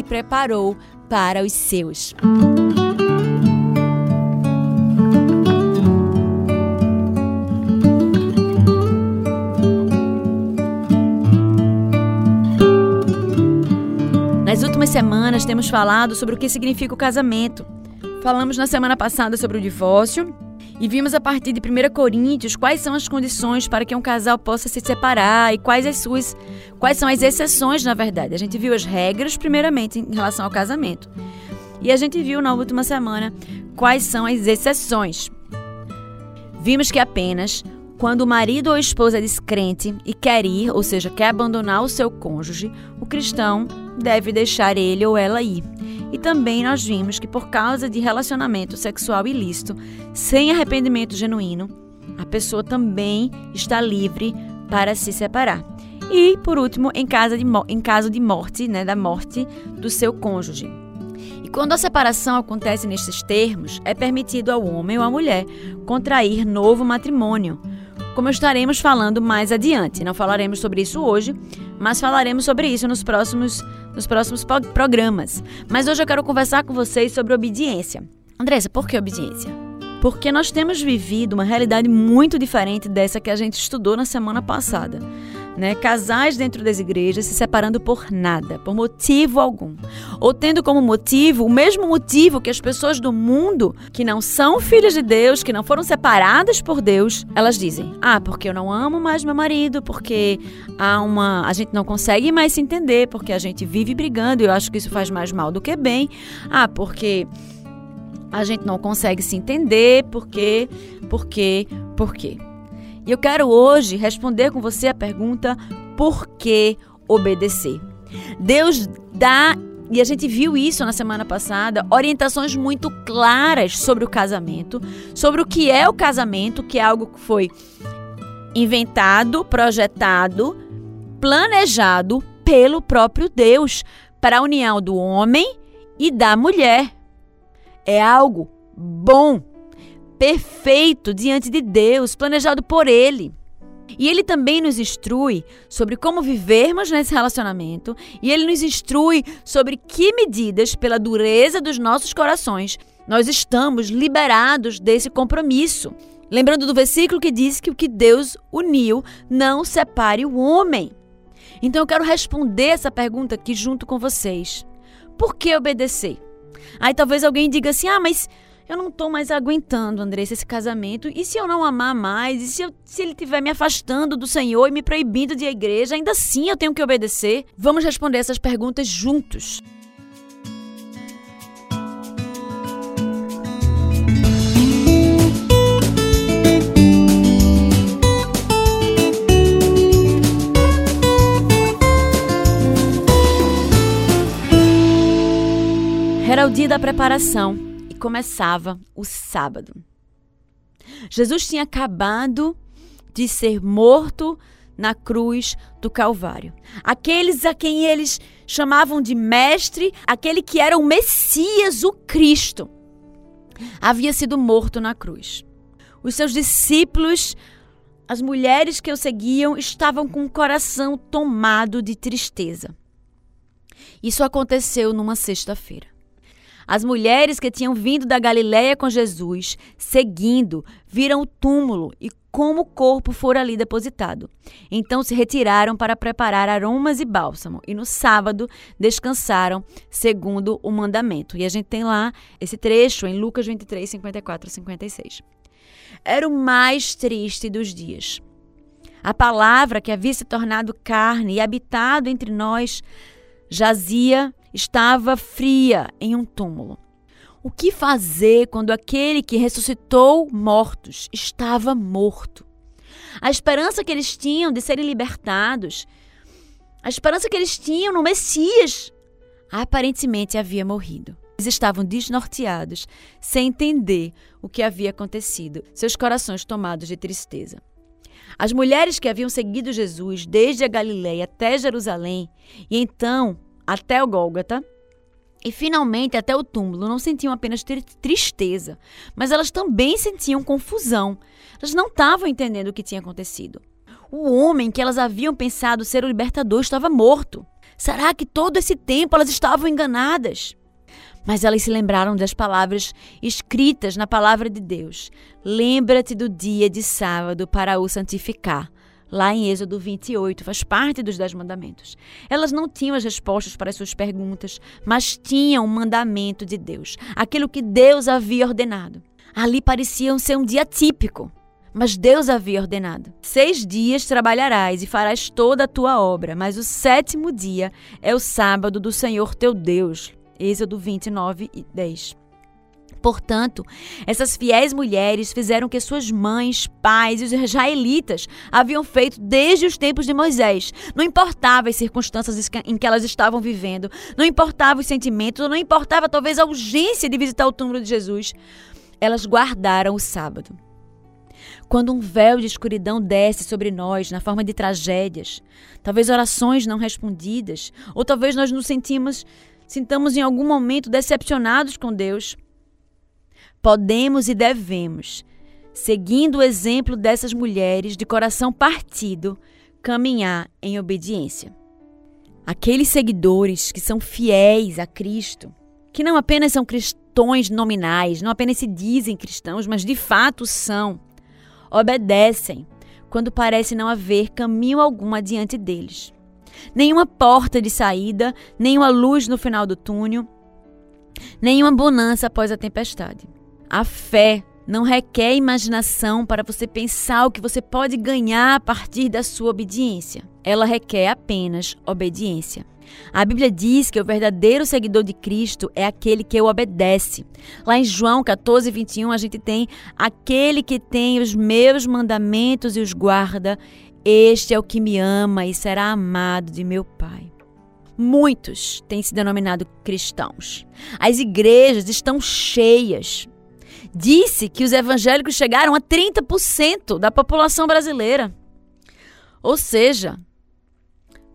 preparou para os seus. Nas últimas semanas temos falado sobre o que significa o casamento. Falamos na semana passada sobre o divórcio e vimos a partir de 1 Coríntios quais são as condições para que um casal possa se separar e quais as suas quais são as exceções, na verdade. A gente viu as regras primeiramente em relação ao casamento. E a gente viu na última semana quais são as exceções. Vimos que apenas quando o marido ou esposa é descrente e quer ir, ou seja, quer abandonar o seu cônjuge, o cristão deve deixar ele ou ela ir. E também nós vimos que por causa de relacionamento sexual ilícito, sem arrependimento genuíno, a pessoa também está livre para se separar. E, por último, em caso de, em caso de morte, né, da morte do seu cônjuge. E quando a separação acontece nesses termos, é permitido ao homem ou à mulher contrair novo matrimônio, como estaremos falando mais adiante. Não falaremos sobre isso hoje, mas falaremos sobre isso nos próximos, nos próximos programas. Mas hoje eu quero conversar com vocês sobre obediência. Andressa, por que obediência? Porque nós temos vivido uma realidade muito diferente dessa que a gente estudou na semana passada né? Casais dentro das igrejas se separando por nada, por motivo algum. Ou tendo como motivo o mesmo motivo que as pessoas do mundo que não são filhas de Deus, que não foram separadas por Deus, elas dizem: "Ah, porque eu não amo mais meu marido, porque há uma, a gente não consegue mais se entender, porque a gente vive brigando e eu acho que isso faz mais mal do que bem. Ah, porque a gente não consegue se entender, porque, porque, porque. E eu quero hoje responder com você a pergunta: por que obedecer? Deus dá, e a gente viu isso na semana passada, orientações muito claras sobre o casamento, sobre o que é o casamento, que é algo que foi inventado, projetado, planejado pelo próprio Deus para a união do homem e da mulher. É algo bom perfeito diante de Deus, planejado por Ele. E ele também nos instrui sobre como vivermos nesse relacionamento, e ele nos instrui sobre que medidas, pela dureza dos nossos corações, nós estamos liberados desse compromisso. Lembrando do versículo que diz que o que Deus uniu não separe o homem. Então eu quero responder essa pergunta aqui junto com vocês. Por que obedecer? Aí talvez alguém diga assim: ah, mas eu não tô mais aguentando, Andressa, esse casamento. E se eu não amar mais? E se, eu, se ele estiver me afastando do Senhor e me proibindo de ir à igreja? Ainda assim eu tenho que obedecer? Vamos responder essas perguntas juntos. Era o dia da preparação começava o sábado. Jesus tinha acabado de ser morto na cruz do Calvário. Aqueles a quem eles chamavam de mestre, aquele que era o Messias, o Cristo, havia sido morto na cruz. Os seus discípulos, as mulheres que o seguiam, estavam com o coração tomado de tristeza. Isso aconteceu numa sexta-feira. As mulheres que tinham vindo da Galiléia com Jesus, seguindo, viram o túmulo e como o corpo fora ali depositado. Então se retiraram para preparar aromas e bálsamo, e no sábado descansaram, segundo o mandamento. E a gente tem lá esse trecho em Lucas 23, 54 e 56. Era o mais triste dos dias. A palavra que havia se tornado carne e habitado entre nós jazia estava fria em um túmulo. O que fazer quando aquele que ressuscitou mortos estava morto? A esperança que eles tinham de serem libertados, a esperança que eles tinham no Messias, aparentemente havia morrido. Eles estavam desnorteados, sem entender o que havia acontecido, seus corações tomados de tristeza. As mulheres que haviam seguido Jesus desde a Galileia até Jerusalém e então até o Gólgota, e finalmente até o túmulo, não sentiam apenas tristeza, mas elas também sentiam confusão. Elas não estavam entendendo o que tinha acontecido. O homem que elas haviam pensado ser o libertador estava morto. Será que todo esse tempo elas estavam enganadas? Mas elas se lembraram das palavras escritas na palavra de Deus. Lembra-te do dia de sábado para o santificar lá em Êxodo 28, faz parte dos Dez Mandamentos. Elas não tinham as respostas para as suas perguntas, mas tinham o mandamento de Deus, aquilo que Deus havia ordenado. Ali parecia ser um dia típico, mas Deus havia ordenado. Seis dias trabalharás e farás toda a tua obra, mas o sétimo dia é o sábado do Senhor teu Deus. Êxodo 29 e 10. Portanto, essas fiéis mulheres fizeram o que suas mães, pais e os israelitas haviam feito desde os tempos de Moisés. Não importava as circunstâncias em que elas estavam vivendo, não importava os sentimentos, não importava talvez a urgência de visitar o túmulo de Jesus. Elas guardaram o sábado. Quando um véu de escuridão desce sobre nós na forma de tragédias, talvez orações não respondidas, ou talvez nós nos sentimos, sintamos em algum momento decepcionados com Deus, podemos e devemos, seguindo o exemplo dessas mulheres de coração partido, caminhar em obediência. Aqueles seguidores que são fiéis a Cristo, que não apenas são cristãos nominais, não apenas se dizem cristãos, mas de fato são, obedecem quando parece não haver caminho algum adiante deles. Nenhuma porta de saída, nenhuma luz no final do túnel, nenhuma bonança após a tempestade. A fé não requer imaginação para você pensar o que você pode ganhar a partir da sua obediência. Ela requer apenas obediência. A Bíblia diz que o verdadeiro seguidor de Cristo é aquele que o obedece. Lá em João 14, 21, a gente tem aquele que tem os meus mandamentos e os guarda. Este é o que me ama e será amado de meu Pai. Muitos têm se denominado cristãos. As igrejas estão cheias disse que os evangélicos chegaram a 30% da população brasileira. Ou seja,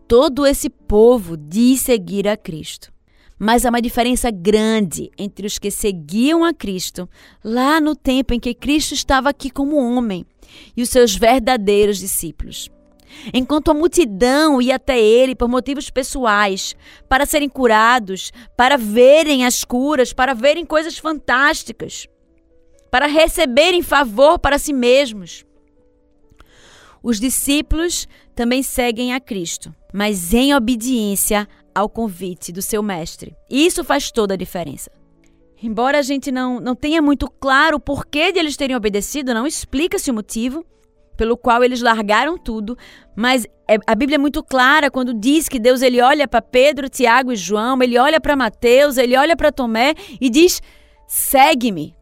todo esse povo diz seguir a Cristo. Mas há uma diferença grande entre os que seguiam a Cristo lá no tempo em que Cristo estava aqui como homem e os seus verdadeiros discípulos. Enquanto a multidão ia até ele por motivos pessoais, para serem curados, para verem as curas, para verem coisas fantásticas para receberem favor para si mesmos. Os discípulos também seguem a Cristo, mas em obediência ao convite do seu mestre. Isso faz toda a diferença. Embora a gente não, não tenha muito claro o porquê de eles terem obedecido, não explica-se o motivo pelo qual eles largaram tudo, mas é, a Bíblia é muito clara quando diz que Deus ele olha para Pedro, Tiago e João, ele olha para Mateus, ele olha para Tomé e diz: "Segue-me".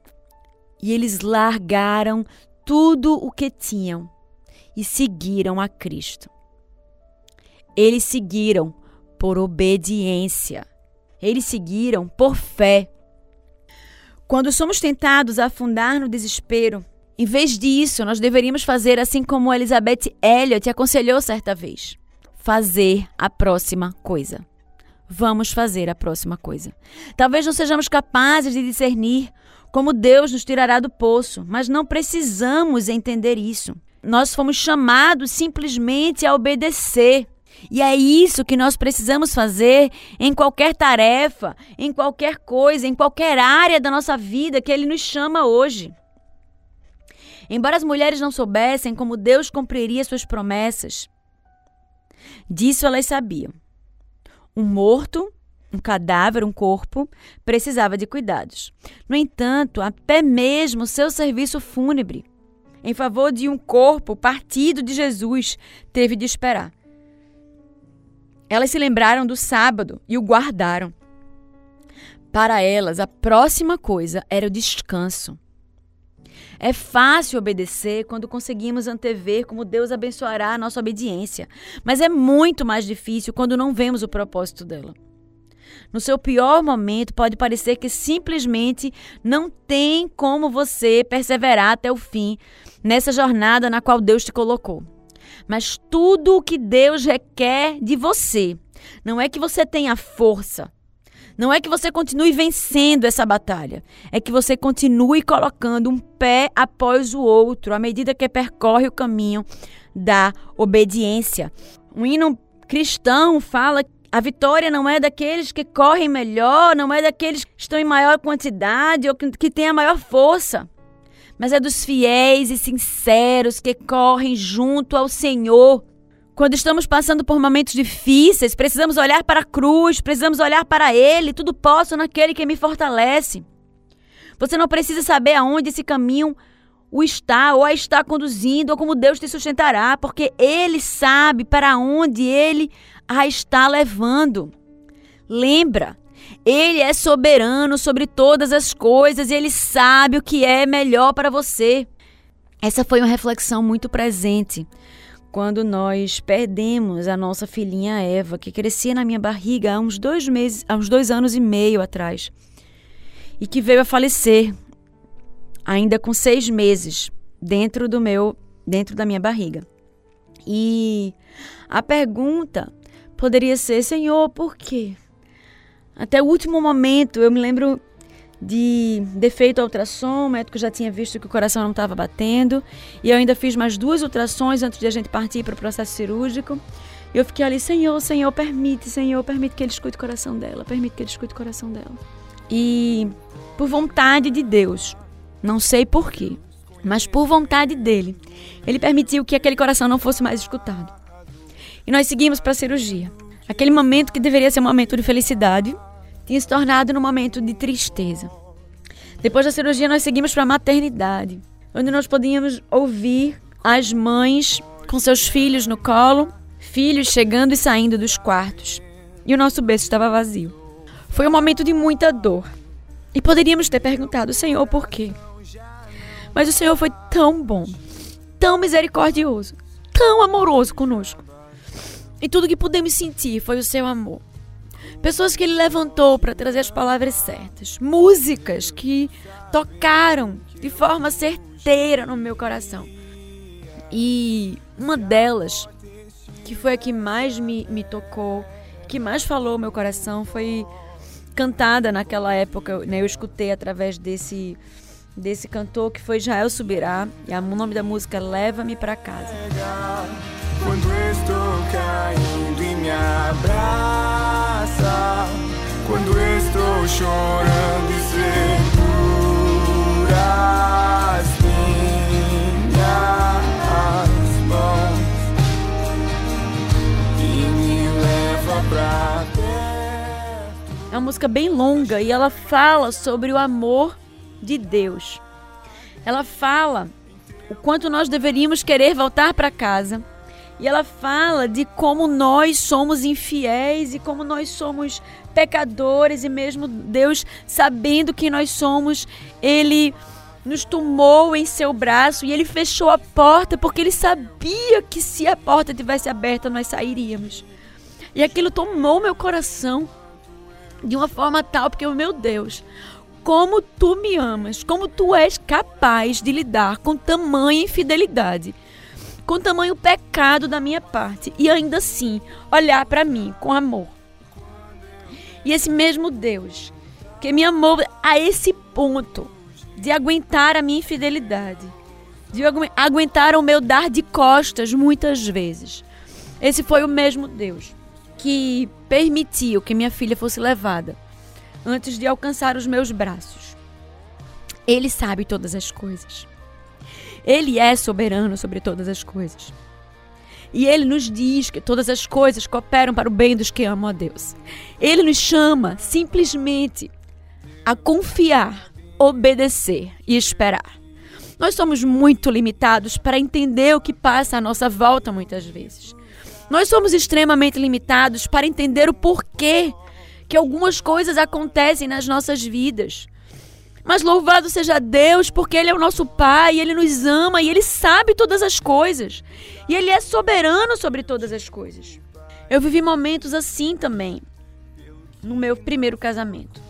E eles largaram tudo o que tinham e seguiram a Cristo. Eles seguiram por obediência. Eles seguiram por fé. Quando somos tentados a afundar no desespero, em vez disso, nós deveríamos fazer assim como Elizabeth Elliot aconselhou certa vez: fazer a próxima coisa. Vamos fazer a próxima coisa. Talvez não sejamos capazes de discernir como Deus nos tirará do poço, mas não precisamos entender isso. Nós fomos chamados simplesmente a obedecer. E é isso que nós precisamos fazer em qualquer tarefa, em qualquer coisa, em qualquer área da nossa vida que Ele nos chama hoje. Embora as mulheres não soubessem como Deus cumpriria suas promessas, disso elas sabiam. Um morto, um cadáver, um corpo, precisava de cuidados. No entanto, até mesmo seu serviço fúnebre, em favor de um corpo partido de Jesus, teve de esperar. Elas se lembraram do sábado e o guardaram. Para elas, a próxima coisa era o descanso. É fácil obedecer quando conseguimos antever como Deus abençoará a nossa obediência, mas é muito mais difícil quando não vemos o propósito dela. No seu pior momento, pode parecer que simplesmente não tem como você perseverar até o fim nessa jornada na qual Deus te colocou. Mas tudo o que Deus requer de você não é que você tenha força, não é que você continue vencendo essa batalha, é que você continue colocando um pé após o outro à medida que percorre o caminho da obediência. Um hino cristão fala a vitória não é daqueles que correm melhor, não é daqueles que estão em maior quantidade ou que, que têm a maior força, mas é dos fiéis e sinceros que correm junto ao Senhor quando estamos passando por momentos difíceis, precisamos olhar para a cruz, precisamos olhar para Ele. Tudo posso naquele que me fortalece. Você não precisa saber aonde esse caminho o está ou a está conduzindo ou como Deus te sustentará, porque Ele sabe para onde Ele a está levando. Lembra, Ele é soberano sobre todas as coisas e Ele sabe o que é melhor para você. Essa foi uma reflexão muito presente quando nós perdemos a nossa filhinha Eva, que crescia na minha barriga há uns dois meses, há uns dois anos e meio atrás, e que veio a falecer ainda com seis meses dentro do meu, dentro da minha barriga. E a pergunta poderia ser, Senhor, por quê? Até o último momento, eu me lembro de defeito ao ultrassom, o médico já tinha visto que o coração não estava batendo, e eu ainda fiz mais duas ultrassons antes de a gente partir para o processo cirúrgico. E eu fiquei ali, Senhor, Senhor, permite, Senhor, permite que ele escute o coração dela, permite que ele escute o coração dela. E por vontade de Deus, não sei porquê, mas por vontade dele, ele permitiu que aquele coração não fosse mais escutado. E nós seguimos para a cirurgia. Aquele momento que deveria ser um momento de felicidade, tinha se tornado num momento de tristeza. Depois da cirurgia, nós seguimos para a maternidade, onde nós podíamos ouvir as mães com seus filhos no colo, filhos chegando e saindo dos quartos. E o nosso berço estava vazio. Foi um momento de muita dor. E poderíamos ter perguntado, Senhor, por quê? Mas o Senhor foi tão bom, tão misericordioso, tão amoroso conosco. E tudo que pudemos sentir foi o seu amor. Pessoas que ele levantou para trazer as palavras certas. Músicas que tocaram de forma certeira no meu coração. E uma delas, que foi a que mais me, me tocou, que mais falou meu coração, foi cantada naquela época. Né? Eu escutei através desse desse cantor que foi Israel Subirá. E o nome da música Leva-me para casa. Quando estou caindo e me abraça, quando estou chorando e segura as minhas mãos e me leva pra perto. É uma música bem longa e ela fala sobre o amor de Deus. Ela fala o quanto nós deveríamos querer voltar para casa e ela fala de como nós somos infiéis e como nós somos pecadores e mesmo Deus sabendo que nós somos, ele nos tomou em seu braço e ele fechou a porta porque ele sabia que se a porta tivesse aberta nós sairíamos. E aquilo tomou meu coração de uma forma tal porque meu Deus, como tu me amas, como tu és capaz de lidar com tamanha infidelidade, com tamanho pecado da minha parte e ainda assim olhar para mim com amor. E esse mesmo Deus que me amou a esse ponto de aguentar a minha infidelidade, de aguentar o meu dar de costas muitas vezes. Esse foi o mesmo Deus que permitiu que minha filha fosse levada antes de alcançar os meus braços. Ele sabe todas as coisas. Ele é soberano sobre todas as coisas. E ele nos diz que todas as coisas cooperam para o bem dos que amam a Deus. Ele nos chama simplesmente a confiar, obedecer e esperar. Nós somos muito limitados para entender o que passa à nossa volta muitas vezes. Nós somos extremamente limitados para entender o porquê que algumas coisas acontecem nas nossas vidas. Mas louvado seja Deus, porque Ele é o nosso Pai, Ele nos ama e Ele sabe todas as coisas. E Ele é soberano sobre todas as coisas. Eu vivi momentos assim também, no meu primeiro casamento.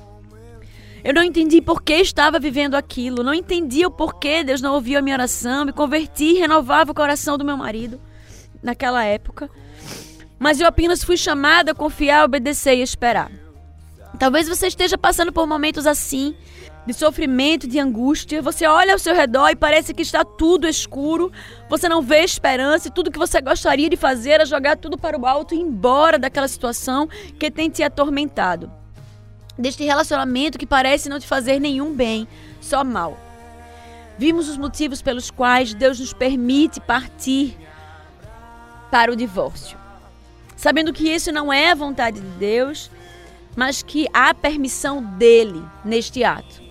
Eu não entendi por que estava vivendo aquilo, não entendi o porquê Deus não ouviu a minha oração, me converti renovava o coração do meu marido naquela época. Mas eu apenas fui chamada a confiar, obedecer e esperar. Talvez você esteja passando por momentos assim, de sofrimento, de angústia. Você olha ao seu redor e parece que está tudo escuro. Você não vê esperança e tudo que você gostaria de fazer é jogar tudo para o alto e ir embora daquela situação que tem te atormentado. Deste relacionamento que parece não te fazer nenhum bem, só mal. Vimos os motivos pelos quais Deus nos permite partir para o divórcio. Sabendo que isso não é a vontade de Deus, mas que há permissão dele neste ato.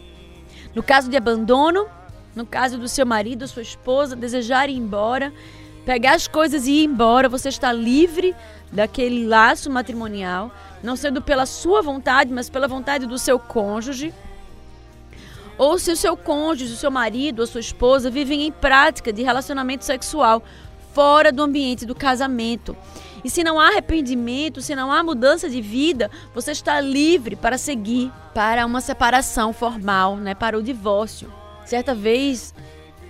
No caso de abandono, no caso do seu marido ou sua esposa desejar ir embora, pegar as coisas e ir embora, você está livre daquele laço matrimonial, não sendo pela sua vontade, mas pela vontade do seu cônjuge. Ou se o seu cônjuge, o seu marido ou sua esposa vivem em prática de relacionamento sexual fora do ambiente do casamento. E se não há arrependimento, se não há mudança de vida, você está livre para seguir para uma separação formal, né, para o divórcio. Certa vez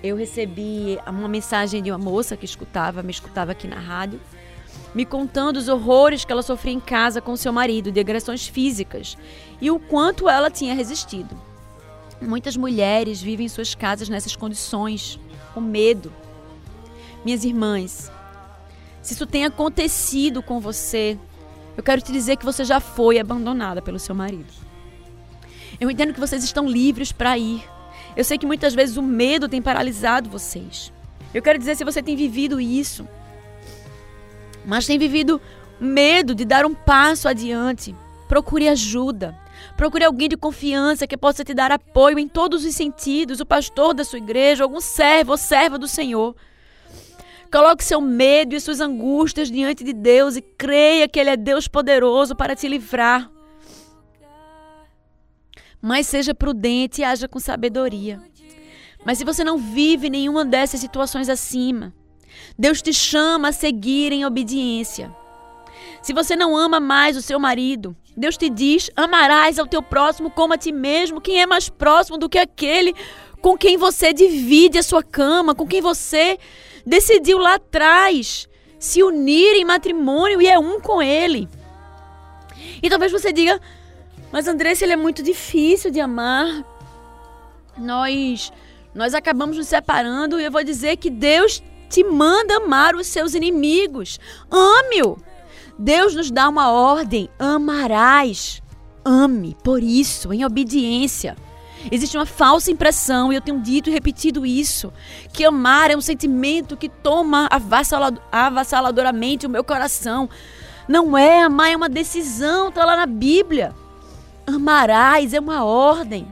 eu recebi uma mensagem de uma moça que escutava, me escutava aqui na rádio, me contando os horrores que ela sofria em casa com seu marido, de agressões físicas, e o quanto ela tinha resistido. Muitas mulheres vivem em suas casas nessas condições, com medo. Minhas irmãs, se isso tem acontecido com você, eu quero te dizer que você já foi abandonada pelo seu marido. Eu entendo que vocês estão livres para ir. Eu sei que muitas vezes o medo tem paralisado vocês. Eu quero dizer se você tem vivido isso, mas tem vivido medo de dar um passo adiante, procure ajuda. Procure alguém de confiança que possa te dar apoio em todos os sentidos, o pastor da sua igreja, algum servo ou serva do Senhor. Coloque seu medo e suas angústias diante de Deus e creia que Ele é Deus poderoso para te livrar. Mas seja prudente e haja com sabedoria. Mas se você não vive nenhuma dessas situações acima, Deus te chama a seguir em obediência. Se você não ama mais o seu marido, Deus te diz: amarás ao teu próximo como a ti mesmo. Quem é mais próximo do que aquele com quem você divide a sua cama, com quem você decidiu lá atrás se unir em matrimônio e é um com ele. E talvez você diga, mas Andressa, ele é muito difícil de amar. Nós nós acabamos nos separando e eu vou dizer que Deus te manda amar os seus inimigos. Ame-o. Deus nos dá uma ordem: amarás. Ame, por isso, em obediência. Existe uma falsa impressão, e eu tenho dito e repetido isso, que amar é um sentimento que toma avassaladoramente o meu coração. Não é, amar é uma decisão, está lá na Bíblia. Amarás é uma ordem.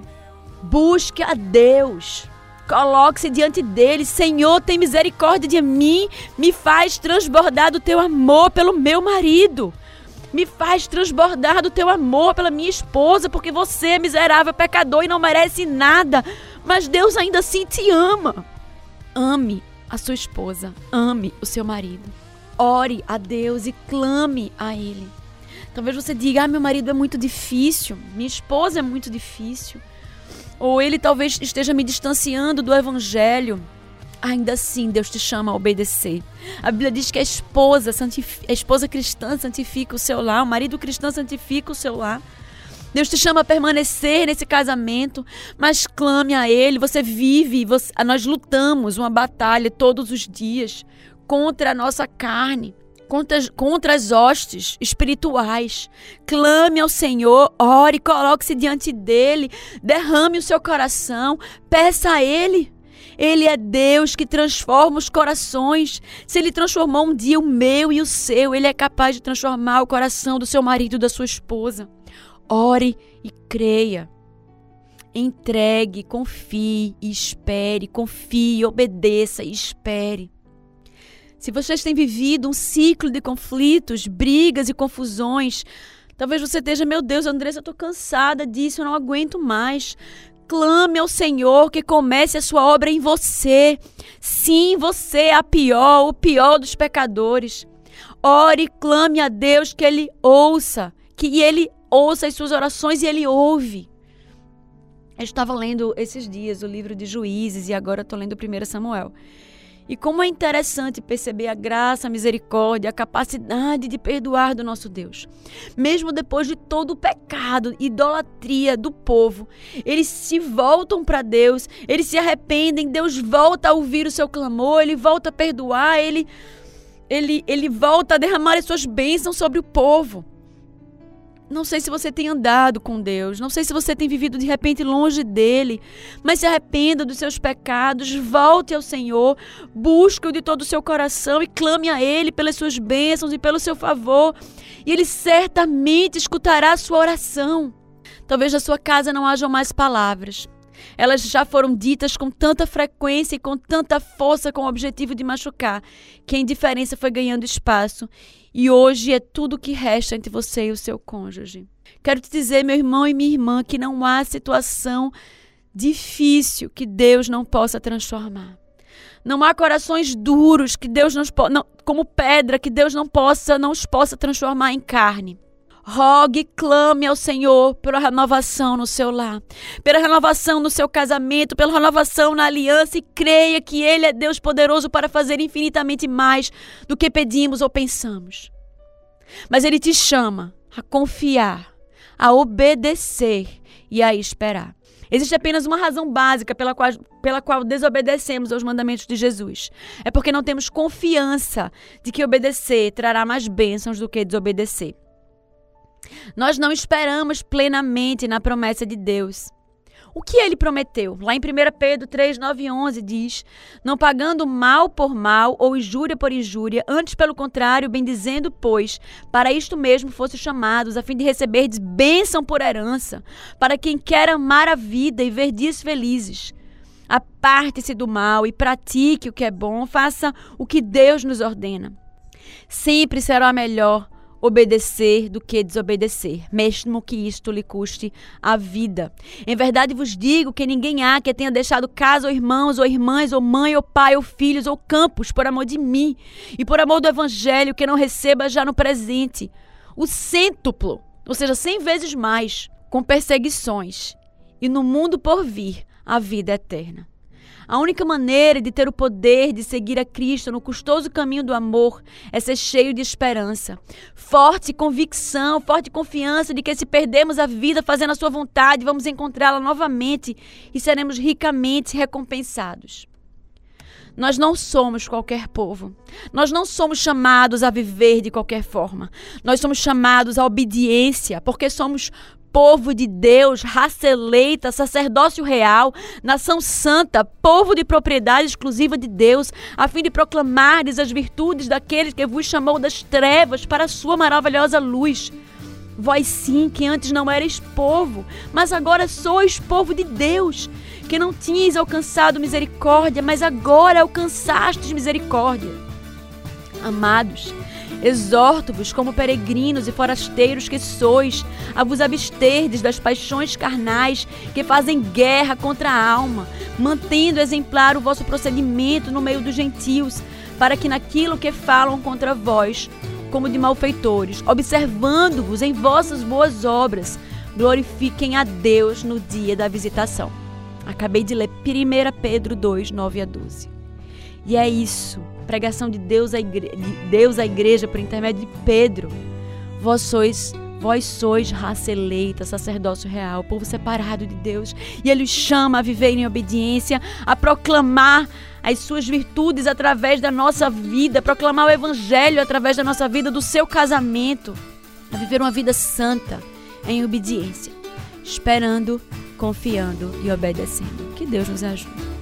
Busque a Deus. Coloque-se diante dele. Senhor, tem misericórdia de mim. Me faz transbordar do teu amor pelo meu marido. Me faz transbordar do teu amor pela minha esposa, porque você é miserável pecador e não merece nada, mas Deus ainda assim te ama. Ame a sua esposa, ame o seu marido. Ore a Deus e clame a Ele. Talvez você diga: ah, meu marido é muito difícil, minha esposa é muito difícil. ou ele talvez esteja me distanciando do evangelho, ainda assim Deus te chama a obedecer. A Bíblia diz que a esposa, a esposa cristã santifica o seu lar, o marido cristão santifica o seu lar. Deus te chama a permanecer nesse casamento, mas clame a Ele. Você vive, você, nós lutamos uma batalha todos os dias contra a nossa carne contra, contra as hostes espirituais. Clame ao Senhor, ore, coloque-se diante dele, derrame o seu coração, peça a ele. Ele é Deus que transforma os corações. Se ele transformou um dia o meu e o seu, ele é capaz de transformar o coração do seu marido e da sua esposa. Ore e creia. Entregue, confie e espere. Confie, obedeça e espere. Se vocês têm vivido um ciclo de conflitos, brigas e confusões, talvez você esteja, meu Deus, Andressa, eu estou cansada disso, eu não aguento mais. Clame ao Senhor que comece a sua obra em você. Sim, você é a pior, o pior dos pecadores. Ore e clame a Deus que Ele ouça, que Ele ouça as suas orações e Ele ouve. Eu estava lendo esses dias o livro de Juízes e agora estou lendo o 1 Samuel. E como é interessante perceber a graça, a misericórdia, a capacidade de perdoar do nosso Deus. Mesmo depois de todo o pecado, idolatria do povo, eles se voltam para Deus, eles se arrependem, Deus volta a ouvir o seu clamor, ele volta a perdoar, ele ele ele volta a derramar as suas bênçãos sobre o povo. Não sei se você tem andado com Deus, não sei se você tem vivido de repente longe dele, mas se arrependa dos seus pecados, volte ao Senhor, busque-o de todo o seu coração e clame a Ele pelas suas bênçãos e pelo seu favor, e Ele certamente escutará a sua oração. Talvez na sua casa não hajam mais palavras, elas já foram ditas com tanta frequência e com tanta força com o objetivo de machucar, que a indiferença foi ganhando espaço e hoje é tudo que resta entre você e o seu cônjuge. Quero te dizer, meu irmão e minha irmã, que não há situação difícil que Deus não possa transformar. Não há corações duros que Deus não, não como pedra que Deus não possa não os possa transformar em carne. Rogue, clame ao Senhor pela renovação no seu lar, pela renovação no seu casamento, pela renovação na aliança e creia que Ele é Deus poderoso para fazer infinitamente mais do que pedimos ou pensamos. Mas Ele te chama a confiar, a obedecer e a esperar. Existe apenas uma razão básica pela qual, pela qual desobedecemos aos mandamentos de Jesus. É porque não temos confiança de que obedecer trará mais bênçãos do que desobedecer. Nós não esperamos plenamente na promessa de Deus. O que ele prometeu? Lá em 1 Pedro 3, 9 e 11 diz: Não pagando mal por mal ou injúria por injúria, antes pelo contrário, bendizendo, pois, para isto mesmo fosse chamados, a fim de receber bênção por herança, para quem quer amar a vida e ver dias felizes. Aparte-se do mal e pratique o que é bom, faça o que Deus nos ordena. Sempre será melhor obedecer do que desobedecer, mesmo que isto lhe custe a vida. Em verdade vos digo que ninguém há que tenha deixado casa ou irmãos ou irmãs ou mãe ou pai ou filhos ou campos por amor de mim e por amor do evangelho que não receba já no presente o cêntuplo, ou seja, cem vezes mais, com perseguições e no mundo por vir a vida eterna. A única maneira de ter o poder de seguir a Cristo no custoso caminho do amor é ser cheio de esperança, forte convicção, forte confiança de que se perdermos a vida fazendo a sua vontade, vamos encontrá-la novamente e seremos ricamente recompensados. Nós não somos qualquer povo. Nós não somos chamados a viver de qualquer forma. Nós somos chamados à obediência, porque somos povo de Deus, raça eleita, sacerdócio real, nação santa, povo de propriedade exclusiva de Deus, a fim de proclamardes as virtudes daquele que vos chamou das trevas para a sua maravilhosa luz. Vós sim, que antes não erais povo, mas agora sois povo de Deus, que não tinhais alcançado misericórdia, mas agora alcançastes misericórdia. Amados, Exorto-vos, como peregrinos e forasteiros que sois, a vos absterdes das paixões carnais que fazem guerra contra a alma, mantendo exemplar o vosso procedimento no meio dos gentios, para que naquilo que falam contra vós, como de malfeitores, observando-vos em vossas boas obras, glorifiquem a Deus no dia da visitação. Acabei de ler 1 Pedro 2, 9 a 12. E é isso, pregação de Deus à igreja, de Deus à igreja por intermédio de Pedro. Vós sois Vós sois raça eleita, sacerdócio real, povo separado de Deus. E Ele os chama a viver em obediência, a proclamar as suas virtudes através da nossa vida, proclamar o Evangelho através da nossa vida, do seu casamento, a viver uma vida santa, em obediência, esperando, confiando e obedecendo. Que Deus nos ajude.